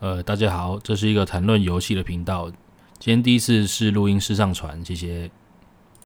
呃，大家好，这是一个谈论游戏的频道。今天第一次是录音室上传，谢谢。